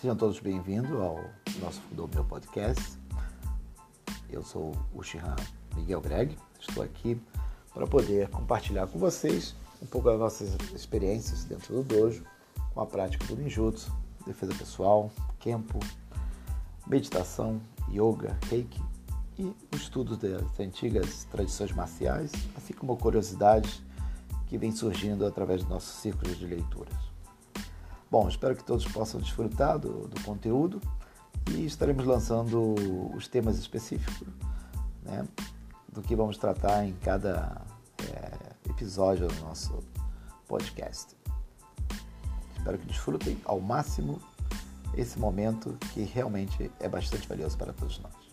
Sejam todos bem-vindos ao nosso Fundou Meu Podcast. Eu sou o Shihan Miguel Greg, estou aqui para poder compartilhar com vocês um pouco das nossas experiências dentro do dojo, com a prática do ninjutsu, defesa pessoal, kempo, meditação, yoga, reiki e o estudo das antigas tradições marciais, assim como curiosidades que vêm surgindo através dos nossos círculos de leituras. Bom, espero que todos possam desfrutar do, do conteúdo e estaremos lançando os temas específicos né, do que vamos tratar em cada é, episódio do nosso podcast. Espero que desfrutem ao máximo esse momento que realmente é bastante valioso para todos nós.